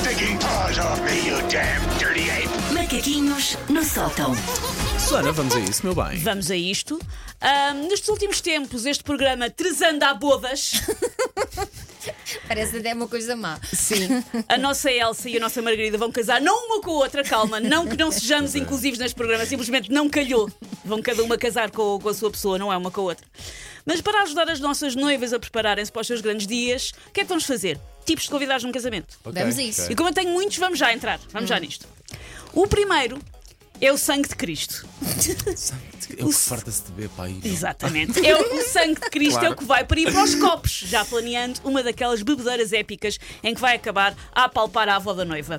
stinking paws off me, you damn dirty ape! Macaquinhos no sótão. Susana, vamos a isso, meu bem. Vamos a isto. Ahm, nestes últimos tempos, este programa Tresanda a Bodas, Parece até uma coisa má. sim, a nossa Elsa e a nossa Margarida vão casar, não uma com a outra, calma, não que não sejamos inclusivos neste programa, simplesmente não calhou. Vão cada uma casar com, com a sua pessoa, não é uma com a outra. Mas para ajudar as nossas noivas a prepararem-se para os seus grandes dias, o que é que vamos fazer? Tipos de convidados num casamento. Ok, Vamos a isso. ok. E como eu tenho muitos, vamos já entrar. Vamos já nisto. O primeiro é o sangue de Cristo. Eu que farta-se de beber, pai. Exatamente. É o, o sangue de Cristo é o que vai para ir para os copos, já planeando uma daquelas bebedeiras épicas em que vai acabar a apalpar a avó da noiva.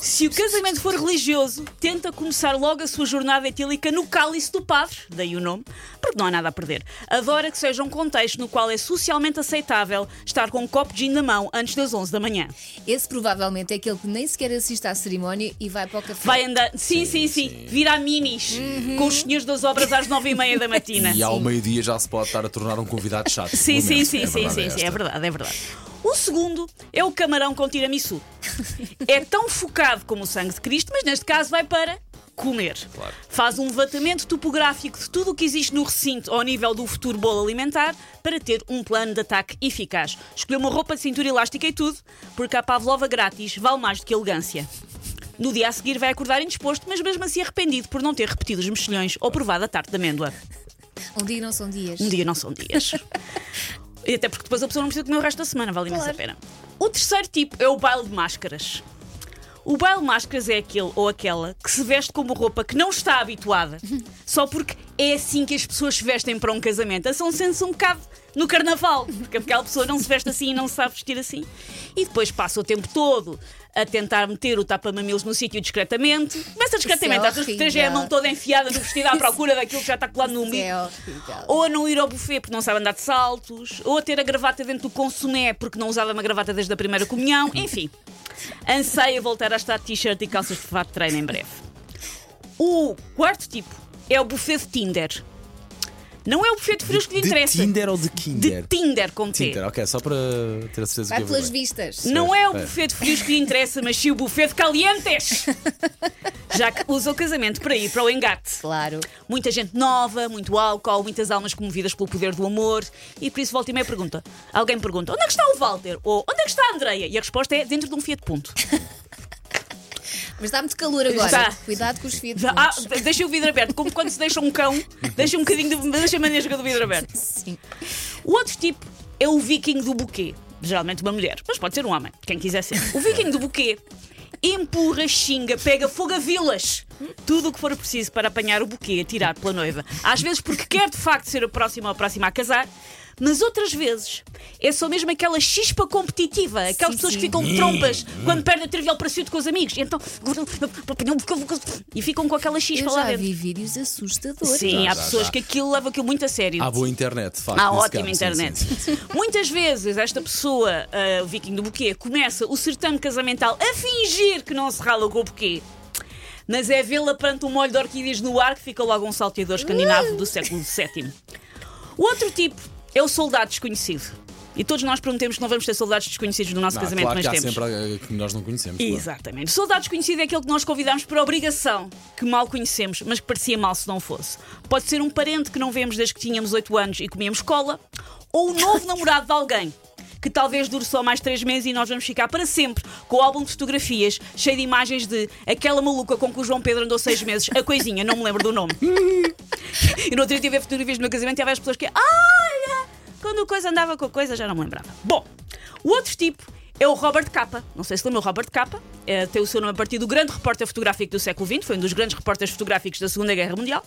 Se o casamento for religioso, tenta começar logo a sua jornada etílica no cálice do padre, daí o nome, porque não há nada a perder. Adora que seja um contexto no qual é socialmente aceitável estar com um copo de gin na mão antes das 11 da manhã. Esse provavelmente é aquele que nem sequer assiste à cerimónia e vai para o café. Vai andar, sim, sim, sim, vira a minis com os senhores das obras às 9 e meia da matina. E ao meio-dia já se pode estar a tornar um convidado chato. Sim, sim, sim, É sim, sim, é sim, é esta. verdade, é verdade. O segundo é o camarão com tiramisu. É tão focado como o sangue de Cristo, mas neste caso vai para comer. Claro. Faz um levantamento topográfico de tudo o que existe no recinto ao nível do futuro bolo alimentar para ter um plano de ataque eficaz. Escolheu uma roupa de cintura elástica e tudo, porque a pavlova grátis vale mais do que elegância. No dia a seguir vai acordar indisposto, mas mesmo assim arrependido por não ter repetido os mexilhões ou provado a tarte de amêndoa. Um dia não são dias. Um dia não são dias. e até porque depois a pessoa não precisa comer o resto da semana, vale imensa Claro. pena. O terceiro tipo é o baile de máscaras. O baile de máscaras é aquele ou aquela que se veste como roupa que não está habituada, só porque é assim que as pessoas se vestem para um casamento. A São sente-se um bocado no carnaval, porque aquela pessoa não se veste assim e não sabe vestir assim. E depois passa o tempo todo a tentar meter o tapa-mamilos no sítio discretamente. Começa discretamente, é às vezes três é a mão toda enfiada no vestido à procura daquilo que já está colado no umbigo. é horrível. Ou a não ir ao buffet porque não sabe andar de saltos, ou a ter a gravata dentro do consumé porque não usava uma gravata desde a primeira comunhão, enfim. Anseia voltar a estar t-shirt e calças de fato de treino em breve. O quarto tipo é o buffet de Tinder. Não é o buffet de frios que lhe De interessa. Tinder ou de De Kinder? Tinder com T. Tinder, ok, só para ter a certeza Vai que pelas bem. vistas. Não é o É. buffet de frios que lhe interessa, mas sim o buffet de calientes. Já que usa o casamento para ir para o engate. Claro. Muita gente nova, muito álcool, muitas almas comovidas pelo poder do amor. E por isso volta e meia pergunta. Alguém pergunta: onde é que está o Walter? Ou onde é que está a Andreia? E a resposta é dentro de um Fiat Punto. Mas dá muito calor agora. Está. Cuidado com os fios. Ah, deixa o vidro aberto, como quando se deixa um cão, deixa um bocadinho de. deixa a manesga do vidro aberto. Sim. O outro tipo é o viking do buquê. Geralmente uma mulher, mas pode ser um homem, quem quiser ser. O viking do buquê empurra, xinga, pega fogo a vilas. Tudo o que for preciso para apanhar o buquê atirado pela noiva. Às vezes porque quer de facto ser a próxima ou a próxima a casar. Mas outras vezes é só mesmo aquela chispa competitiva, aquelas Sim, pessoas sim. que ficam trompas quando perdem o trivial pursuit com os amigos. E então. E ficam com aquela chispa Eu lá já dentro. vi vídeos assustadores. Sim, há já, pessoas já. que aquilo levam aquilo muito a sério. Há boa internet, de facto. Há ótima caso, internet. sim, sim, sim. Muitas vezes esta pessoa, ah, o viking do buquê, começa o certame casamental a fingir que não se rala com o buquê. Mas é vê-la perante um molho de orquídeas no ar que fica logo um salteador escandinavo do século VII. O outro tipo é o soldado desconhecido. E todos nós prometemos que não vamos ter soldados desconhecidos no nosso Não, casamento, claro mas que há temos. sempre que nós não conhecemos. claro. Exatamente. O soldado desconhecido é aquele que nós convidamos por obrigação, que mal conhecemos, mas que parecia mal se não fosse. Pode ser um parente que não vemos desde que tínhamos 8 anos e comíamos cola, ou o novo namorado de alguém. Que talvez dure só mais 3 meses e nós vamos ficar para sempre com o álbum de fotografias cheio de imagens de aquela maluca com que o João Pedro andou 6 meses, a coisinha, não me lembro do nome. e no outro dia tive fotografias do meu casamento e havia as pessoas que. Olha! Quando a coisa andava com a coisa já não me lembrava. Bom, o outro tipo é o Robert Capa. Não sei se lembra o Robert Capa. É, tem o seu nome a partir do grande repórter fotográfico do século XX. Foi um dos grandes repórteres fotográficos da Segunda Guerra Mundial.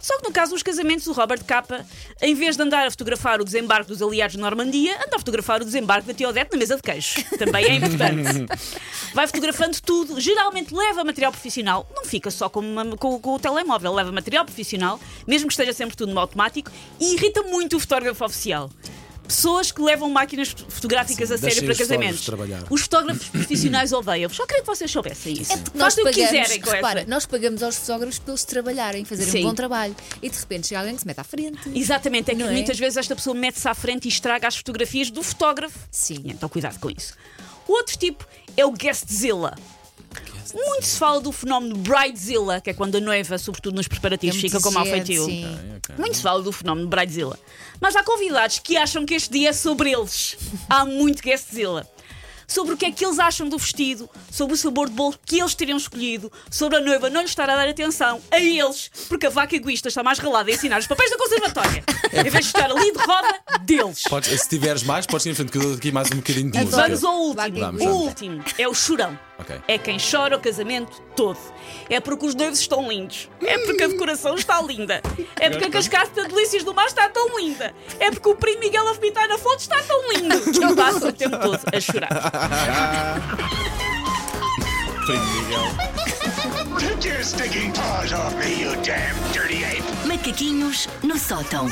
Só que no caso dos casamentos, o Robert Capa, em vez de andar a fotografar o desembarque dos aliados de Normandia, anda a fotografar o desembarque da Tia Odete na mesa de queijo. Também é importante. Vai fotografando tudo. Geralmente leva material profissional. Não fica só com, uma- com- com o telemóvel. Leva material profissional, mesmo que esteja sempre tudo no automático. E irrita muito o fotógrafo oficial. Pessoas que levam máquinas fotográficas Sim, a sério para casamentos. Os fotógrafos profissionais odeiam-vos. Só queria que vocês soubessem isso. É porque nós Façam o que pagamos, quiserem com repara, essa. nós pagamos aos fotógrafos para eles trabalharem, fazerem Sim. um bom trabalho. E de repente chega alguém que se mete à frente. Exatamente, é que Não é? muitas vezes esta pessoa mete-se à frente e estraga as fotografias do fotógrafo. Sim. Então cuidado com isso. O outro tipo é o Guestzilla. Muito se fala do fenómeno Bridezilla, que é quando a noiva, sobretudo nos preparativos, É fica com mau feitio. ok. Muito se fala do fenómeno Bridezilla. Mas há convidados que acham que este dia é sobre eles. Há muito Guestzilla. Sobre o que é que eles acham do vestido, sobre o sabor de bolo que eles teriam escolhido, sobre a noiva não lhe estar a dar atenção a eles, porque a vaca egoísta está mais ralada a ensinar os papéis da conservatória, em vez de estar ali de roda deles. Podes- se tiveres mais, podes ir em frente, que eu dou aqui mais um bocadinho de música. Vamos ao último. Vamos, o último é o chorão. Ok. É quem chora o casamento todo. É porque os noivos estão lindos. É porque a decoração está linda. É porque a cascata de delícias do mar está tão linda. É porque o primo Miguel a vomitar na foto está tão lindo. Que passa o tempo todo a chorar. Primo Miguel. Take your stinking paws off me, you damn dirty ape! Macaquinhos no sótão.